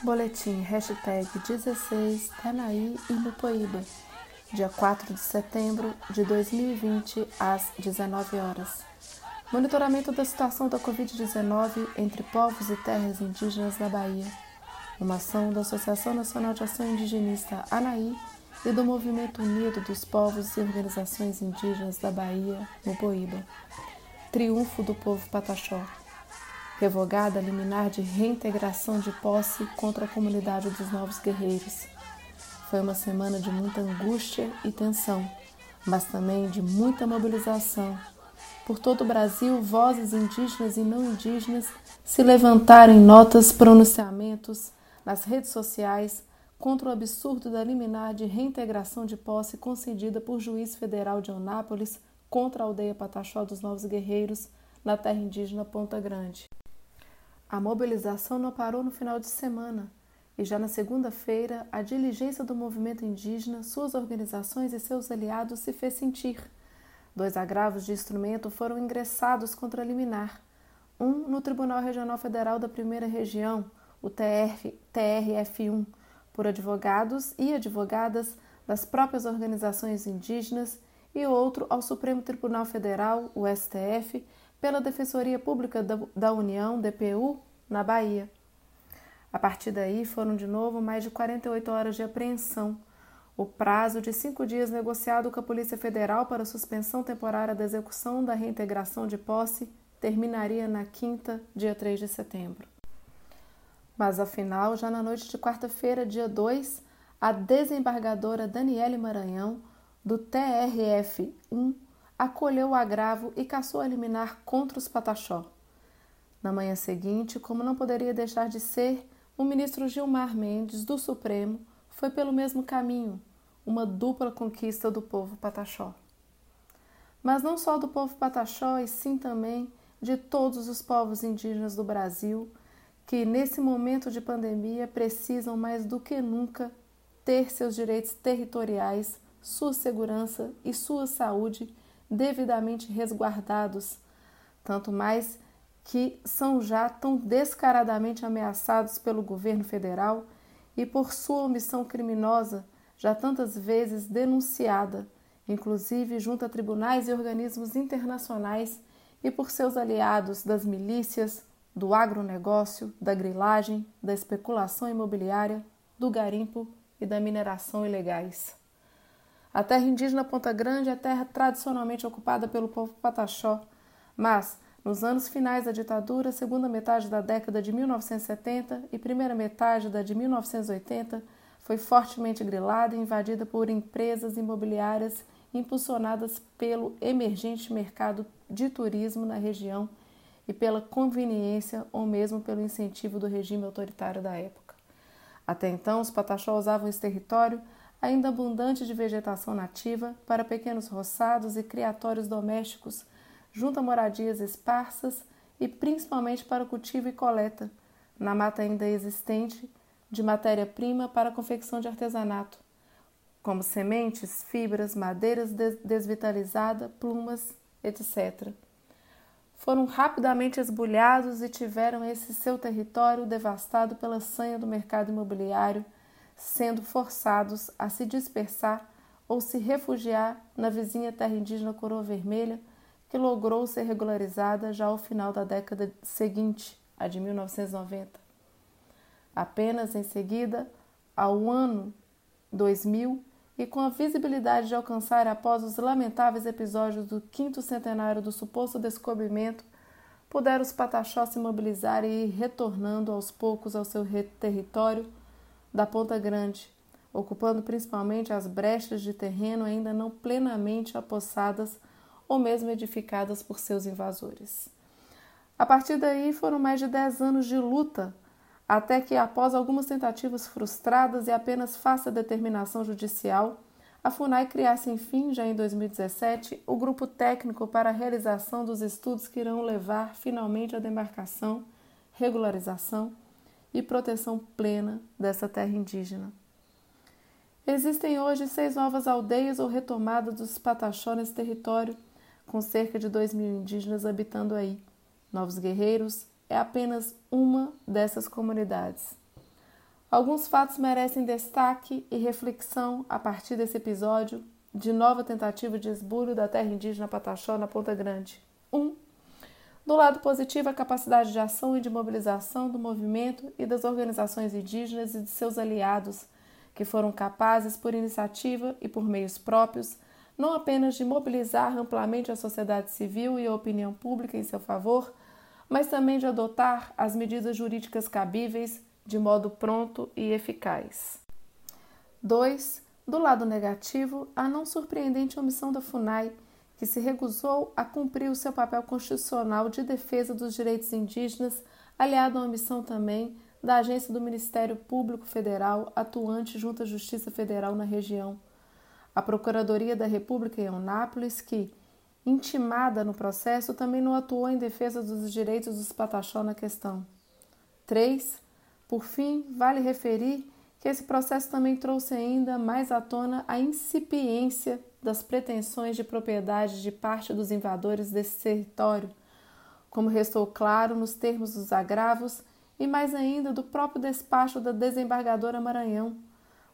Boletim hashtag 16 Tanaí e Mupoíba, dia 4 de setembro de 2020, às 19 horas. Monitoramento da situação da Covid-19 entre povos e terras indígenas da Bahia. Uma ação da Associação Nacional de Ação Indigenista ANAI e do Movimento Unido dos Povos e Organizações Indígenas da Bahia, Mupoíba. Triunfo do povo Pataxó revogada a liminar de reintegração de posse contra a comunidade dos novos guerreiros. Foi uma semana de muita angústia e tensão, mas também de muita mobilização. Por todo o Brasil, vozes indígenas e não indígenas se levantaram em notas, pronunciamentos nas redes sociais contra o absurdo da liminar de reintegração de posse concedida por juiz federal de Anápolis contra a aldeia Pataxó dos Novos Guerreiros, na terra indígena Ponta Grande. A mobilização não parou no final de semana e já na segunda-feira a diligência do movimento indígena, suas organizações e seus aliados se fez sentir. Dois agravos de instrumento foram ingressados contra a liminar. Um no Tribunal Regional Federal da Primeira Região, o TRF, TRF1, por advogados e advogadas das próprias organizações indígenas, e outro ao Supremo Tribunal Federal, o STF, pela Defensoria Pública da União, DPU, na Bahia. A partir daí foram de novo mais de 48 horas de apreensão. O prazo de cinco dias negociado com a Polícia Federal para suspensão temporária da execução da reintegração de posse terminaria na quinta, dia 3 de setembro. Mas afinal, já na noite de quarta-feira, dia 2, a desembargadora Daniele Maranhão, do TRF-1, acolheu o agravo e caçou a liminar contra os Pataxó. Na manhã seguinte, como não poderia deixar de ser, o ministro Gilmar Mendes, do Supremo, foi pelo mesmo caminho, uma dupla conquista do povo Pataxó. Mas não só do povo Pataxó, e sim também de todos os povos indígenas do Brasil, que nesse momento de pandemia precisam mais do que nunca ter seus direitos territoriais, sua segurança e sua saúde devidamente resguardados, tanto mais que são já tão descaradamente ameaçados pelo governo federal e por sua omissão criminosa, já tantas vezes denunciada, inclusive junto a tribunais e organismos internacionais e por seus aliados das milícias, do agronegócio, da grilagem, da especulação imobiliária, do garimpo e da mineração ilegais. A terra indígena Ponta Grande é terra tradicionalmente ocupada pelo povo Pataxó, mas nos anos finais da ditadura, segunda metade da década de 1970 e primeira metade da de 1980, foi fortemente grilada e invadida por empresas imobiliárias impulsionadas pelo emergente mercado de turismo na região e pela conveniência ou mesmo pelo incentivo do regime autoritário da época. Até então, os Pataxó usavam esse território ainda abundante de vegetação nativa para pequenos roçados e criatórios domésticos, junto a moradias esparsas e principalmente para o cultivo e coleta, na mata ainda existente, de matéria-prima para a confecção de artesanato, como sementes, fibras, madeiras desvitalizada, plumas, etc. Foram rapidamente esbulhados e tiveram esse seu território devastado pela sanha do mercado imobiliário sendo forçados a se dispersar ou se refugiar na vizinha terra indígena Coroa Vermelha, que logrou ser regularizada já ao final da década seguinte, a de 1990. Apenas em seguida, ao ano 2000, e com a visibilidade de alcançar após os lamentáveis episódios do quinto centenário do suposto descobrimento, puderam os pataxós se mobilizar e ir retornando aos poucos ao seu território da Ponta Grande, ocupando principalmente as brechas de terreno ainda não plenamente apossadas ou mesmo edificadas por seus invasores. A partir daí foram mais de dez anos de luta, até que, após algumas tentativas frustradas e apenas fácil determinação judicial, a FUNAI criasse, enfim, já em 2017, o grupo técnico para a realização dos estudos que irão levar finalmente à demarcação, regularização e proteção plena dessa terra indígena. Existem hoje seis novas aldeias ou retomadas dos Pataxó nesse território, com cerca de dois mil indígenas habitando aí. Novos Guerreiros é apenas uma dessas comunidades. Alguns fatos merecem destaque e reflexão a partir desse episódio de nova tentativa de esbulho da terra indígena Pataxó na Ponta Grande. 1. Um, do lado positivo, a capacidade de ação e de mobilização do movimento e das organizações indígenas e de seus aliados, que foram capazes, por iniciativa e por meios próprios, não apenas de mobilizar amplamente a sociedade civil e a opinião pública em seu favor, mas também de adotar as medidas jurídicas cabíveis de modo pronto e eficaz. 2. Do lado negativo, a não surpreendente omissão da FUNAI, que se recusou a cumprir o seu papel constitucional de defesa dos direitos indígenas, aliado à omissão também da agência do Ministério Público Federal atuante junto à Justiça Federal na região. A Procuradoria da República em Eunápolis, que, intimada no processo, também não atuou em defesa dos direitos dos Pataxó na questão. 3. Por fim, vale referir que esse processo também trouxe ainda mais à tona a incipiência das pretensões de propriedade de parte dos invadores desse território, como restou claro nos termos dos agravos e mais ainda do próprio despacho da desembargadora Maranhão.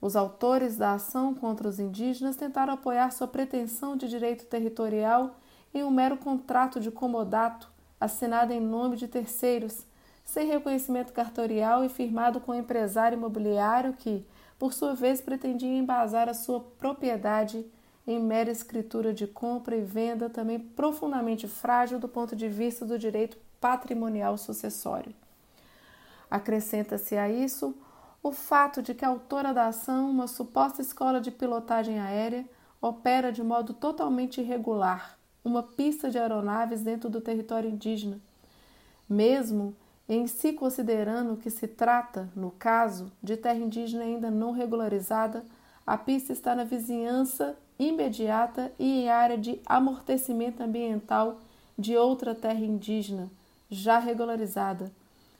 Os autores da ação contra os indígenas tentaram apoiar sua pretensão de direito territorial em um mero contrato de comodato assinado em nome de terceiros sem reconhecimento cartorial e firmado com o empresário imobiliário que, por sua vez, pretendia embasar a sua propriedade em mera escritura de compra e venda, também profundamente frágil do ponto de vista do direito patrimonial sucessório. Acrescenta-se a isso o fato de que a autora da ação, uma suposta escola de pilotagem aérea, opera de modo totalmente irregular uma pista de aeronaves dentro do território indígena, mesmo em se considerando que se trata, no caso, de terra indígena ainda não regularizada, a pista está na vizinhança imediata e em área de amortecimento ambiental de outra terra indígena, já regularizada,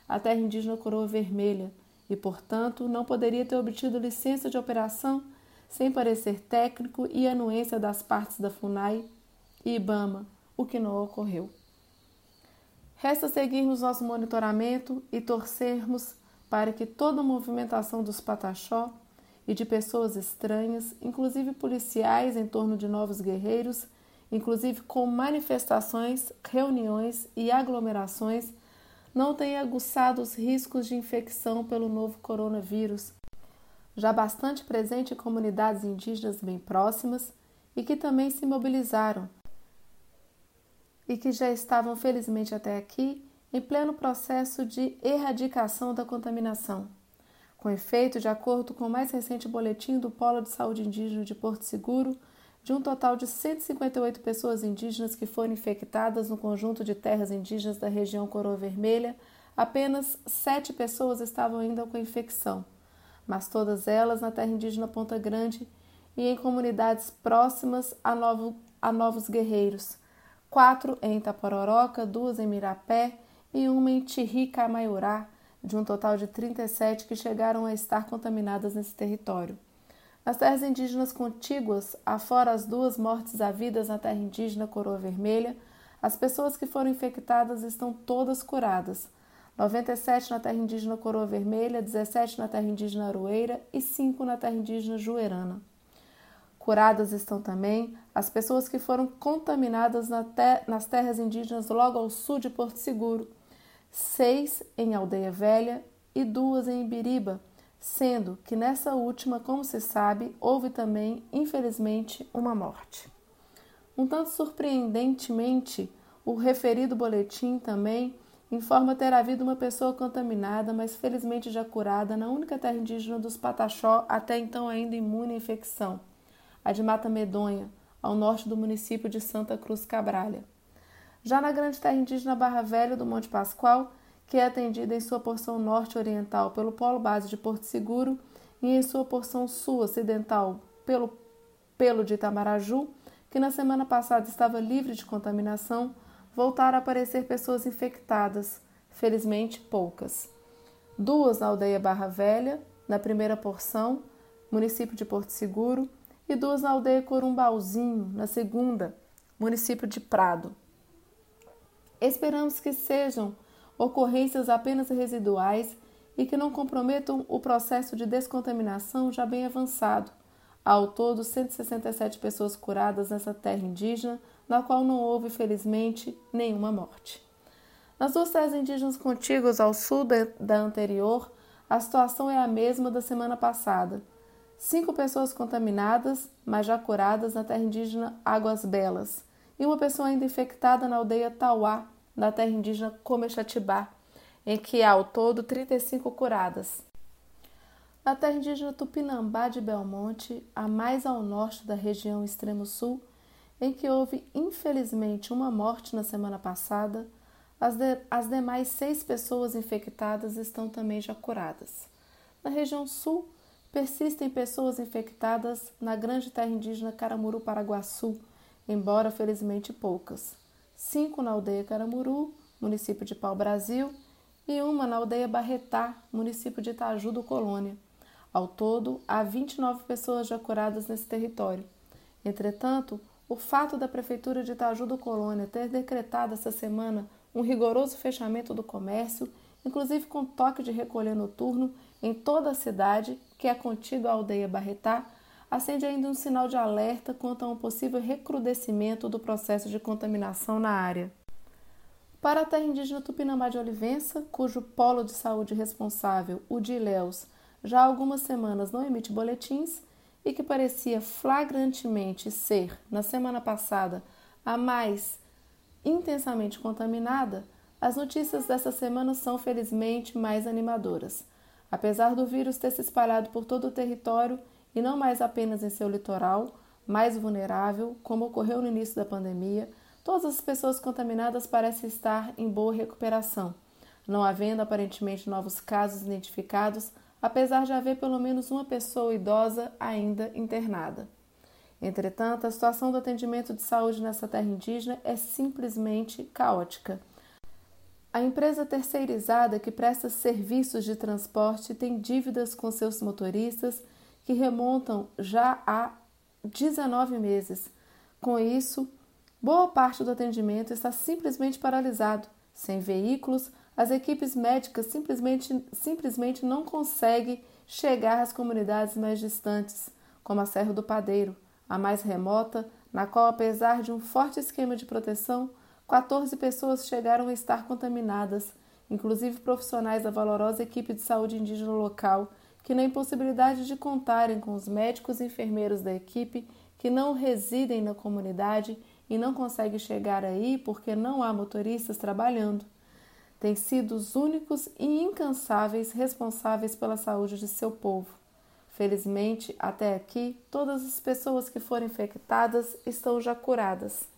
a terra indígena Coroa Vermelha, e, portanto, não poderia ter obtido licença de operação sem parecer técnico e anuência das partes da FUNAI e IBAMA, o que não ocorreu. Resta seguirmos nosso monitoramento e torcermos para que toda a movimentação dos pataxó e de pessoas estranhas, inclusive policiais em torno de novos guerreiros, inclusive com manifestações, reuniões e aglomerações, não tenha aguçado os riscos de infecção pelo novo coronavírus, já bastante presente em comunidades indígenas bem próximas e que também se mobilizaram e que já estavam, felizmente até aqui, em pleno processo de erradicação da contaminação. Com efeito, de acordo com o mais recente boletim do Polo de Saúde Indígena de Porto Seguro, de um total de 158 pessoas indígenas que foram infectadas no conjunto de terras indígenas da região Coroa Vermelha, apenas sete pessoas estavam ainda com infecção, mas todas elas na terra indígena Ponta Grande e em comunidades próximas a, novo, a Novos Guerreiros, quatro em Itapororoca, duas em Mirapé e uma em Tiricamaiorá, de um total de 37 que chegaram a estar contaminadas nesse território. Nas terras indígenas contíguas, afora as duas mortes havidas na terra indígena Coroa Vermelha, as pessoas que foram infectadas estão todas curadas. 97 na terra indígena Coroa Vermelha, 17 na terra indígena Aroeira e 5 na terra indígena Juerana. Curadas estão também as pessoas que foram contaminadas nas terras indígenas logo ao sul de Porto Seguro, seis em Aldeia Velha e duas em Ibiriba, sendo que nessa última, como se sabe, houve também, infelizmente, uma morte. Um tanto surpreendentemente, o referido boletim também informa ter havido uma pessoa contaminada, mas felizmente já curada, na única terra indígena dos Pataxó, até então ainda imune à infecção a de Mata Medonha, ao norte do município de Santa Cruz Cabralha. Já na grande terra indígena Barra Velha do Monte Pascoal, que é atendida em sua porção norte-oriental pelo Polo Base de Porto Seguro e em sua porção sul-ocidental pelo Pelo de Itamaraju, que na semana passada estava livre de contaminação, voltaram a aparecer pessoas infectadas, felizmente poucas. Duas na aldeia Barra Velha, na primeira porção, município de Porto Seguro, e duas na aldeia Corumbauzinho, na segunda, município de Prado. Esperamos que sejam ocorrências apenas residuais e que não comprometam o processo de descontaminação já bem avançado. Ao todo, 167 pessoas curadas nessa terra indígena, na qual não houve, felizmente, nenhuma morte. Nas duas terras indígenas contíguas ao sul da anterior, a situação é a mesma da semana passada. Cinco pessoas contaminadas, mas já curadas na terra indígena Águas Belas, e uma pessoa ainda infectada na aldeia Tauá, na terra indígena Comexatibá, em que há ao todo 35 curadas. Na terra indígena Tupinambá de Belmonte, a mais ao norte da região extremo sul, em que houve infelizmente uma morte na semana passada, as, de, as demais seis pessoas infectadas estão também já curadas. Na região sul, persistem pessoas infectadas na grande terra indígena Caramuru Paraguaçu, embora felizmente poucas. Cinco na aldeia Caramuru, município de Pau Brasil, e uma na aldeia Barretá, município de Itaju do Colônia. Ao todo, há 29 pessoas já curadas nesse território. Entretanto, o fato da Prefeitura de Itaju do Colônia ter decretado essa semana um rigoroso fechamento do comércio, inclusive com toque de recolher noturno em toda a cidade, que é contido à aldeia Barretá, acende ainda um sinal de alerta quanto a um possível recrudescimento do processo de contaminação na área. Para a terra indígena Tupinambá de Olivença, cujo polo de saúde responsável, o de Ilhéus, já há algumas semanas não emite boletins e que parecia flagrantemente ser, na semana passada, a mais intensamente contaminada, as notícias dessa semana são felizmente mais animadoras. Apesar do vírus ter se espalhado por todo o território e não mais apenas em seu litoral, mais vulnerável, como ocorreu no início da pandemia, todas as pessoas contaminadas parecem estar em boa recuperação, não havendo aparentemente novos casos identificados, apesar de haver pelo menos uma pessoa idosa ainda internada. Entretanto, a situação do atendimento de saúde nessa terra indígena é simplesmente caótica. A empresa terceirizada que presta serviços de transporte tem dívidas com seus motoristas que remontam já há 19 meses. Com isso, boa parte do atendimento está simplesmente paralisado. Sem veículos, as equipes médicas simplesmente, simplesmente não conseguem chegar às comunidades mais distantes, como a Serra do Padeiro a mais remota, na qual, apesar de um forte esquema de proteção, 14 pessoas chegaram a estar contaminadas, inclusive profissionais da valorosa equipe de saúde indígena local, que, na impossibilidade de contarem com os médicos e enfermeiros da equipe que não residem na comunidade e não conseguem chegar aí porque não há motoristas trabalhando, têm sido os únicos e incansáveis responsáveis pela saúde de seu povo. Felizmente, até aqui, todas as pessoas que foram infectadas estão já curadas.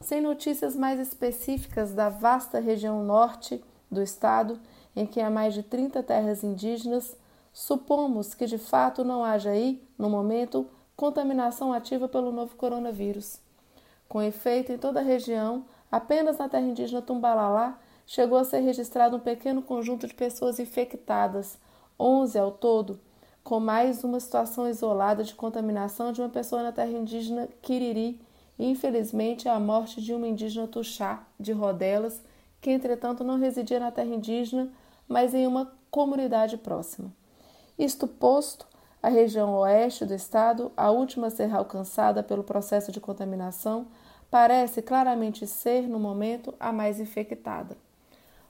Sem notícias mais específicas da vasta região norte do estado, em que há mais de 30 terras indígenas, supomos que de fato não haja aí, no momento, contaminação ativa pelo novo coronavírus. Com efeito, em toda a região, apenas na terra indígena Tumbalalá, chegou a ser registrado um pequeno conjunto de pessoas infectadas, 11 ao todo, com mais uma situação isolada de contaminação de uma pessoa na terra indígena Quiriri e, infelizmente, a morte de uma indígena Tuxá, de Rodelas, que entretanto não residia na terra indígena, mas em uma comunidade próxima. Isto posto, a região oeste do estado, a última a ser alcançada pelo processo de contaminação, parece claramente ser, no momento, a mais infectada.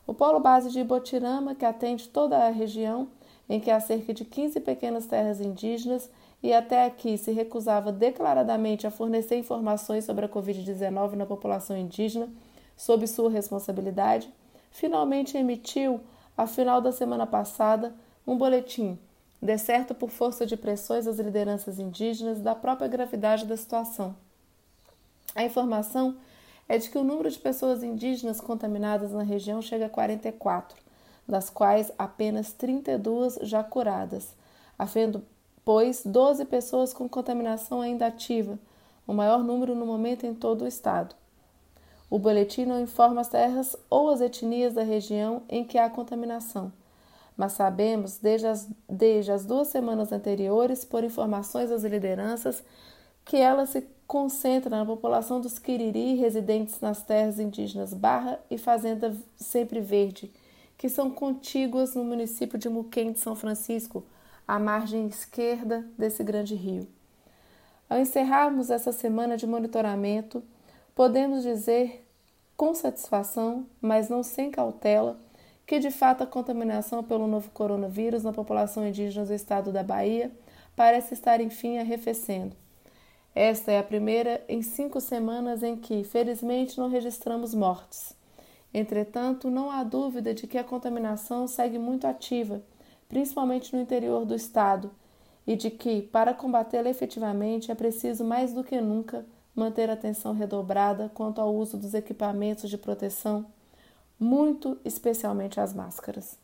O polo base de Ibotirama, que atende toda a região, em que há cerca de 15 pequenas terras indígenas e até aqui se recusava declaradamente a fornecer informações sobre a Covid-19 na população indígena, sob sua responsabilidade, finalmente emitiu, a final da semana passada, um boletim, decerto por força de pressões das lideranças indígenas da própria gravidade da situação. A informação é de que o número de pessoas indígenas contaminadas na região chega a 44, das quais apenas 32 já curadas, havendo, pois, 12 pessoas com contaminação ainda ativa, o maior número no momento em todo o estado. O boletim não informa as terras ou as etnias da região em que há contaminação, mas sabemos desde as, desde as duas semanas anteriores, por informações das lideranças, que ela se concentra na população dos Quiriri residentes nas terras indígenas Barra e Fazenda Sempre Verde, que são contíguas no município de Muquem de São Francisco, à margem esquerda desse grande rio. Ao encerrarmos essa semana de monitoramento, podemos dizer com satisfação, mas não sem cautela, que de fato a contaminação pelo novo coronavírus na população indígena do estado da Bahia parece estar enfim arrefecendo. Esta é a primeira em cinco semanas em que, felizmente, não registramos mortes. Entretanto, não há dúvida de que a contaminação segue muito ativa, principalmente no interior do estado, e de que, para combatê-la efetivamente, é preciso mais do que nunca manter atenção redobrada quanto ao uso dos equipamentos de proteção, muito especialmente as máscaras.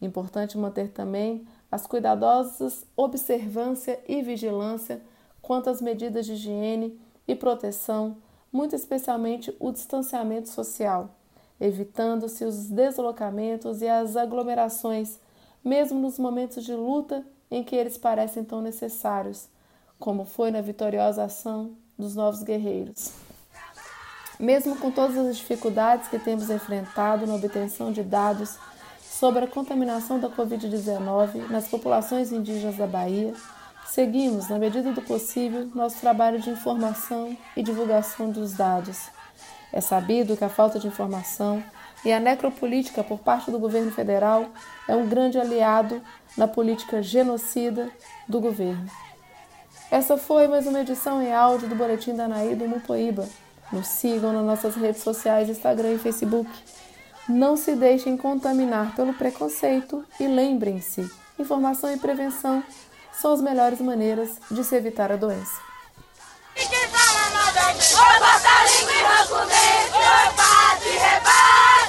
Importante manter também as cuidadosas observância e vigilância quanto às medidas de higiene e proteção, muito especialmente o distanciamento social evitando-se os deslocamentos e as aglomerações, mesmo nos momentos de luta em que eles parecem tão necessários, como foi na vitoriosa ação dos novos guerreiros. Mesmo com todas as dificuldades que temos enfrentado na obtenção de dados sobre a contaminação da Covid-19 nas populações indígenas da Bahia, seguimos, na medida do possível, nosso trabalho de informação e divulgação dos dados é sabido que a falta de informação e a necropolítica por parte do governo federal é um grande aliado na política genocida do governo. Essa foi mais uma edição em áudio do Boletim da Anaí do Mupoíba. Nos sigam nas nossas redes sociais, Instagram e Facebook. Não se deixem contaminar pelo preconceito e lembrem-se: informação e prevenção são as melhores maneiras de se evitar a doença. Oi, bota a língua arranca o dente. Oi, bate, rebate.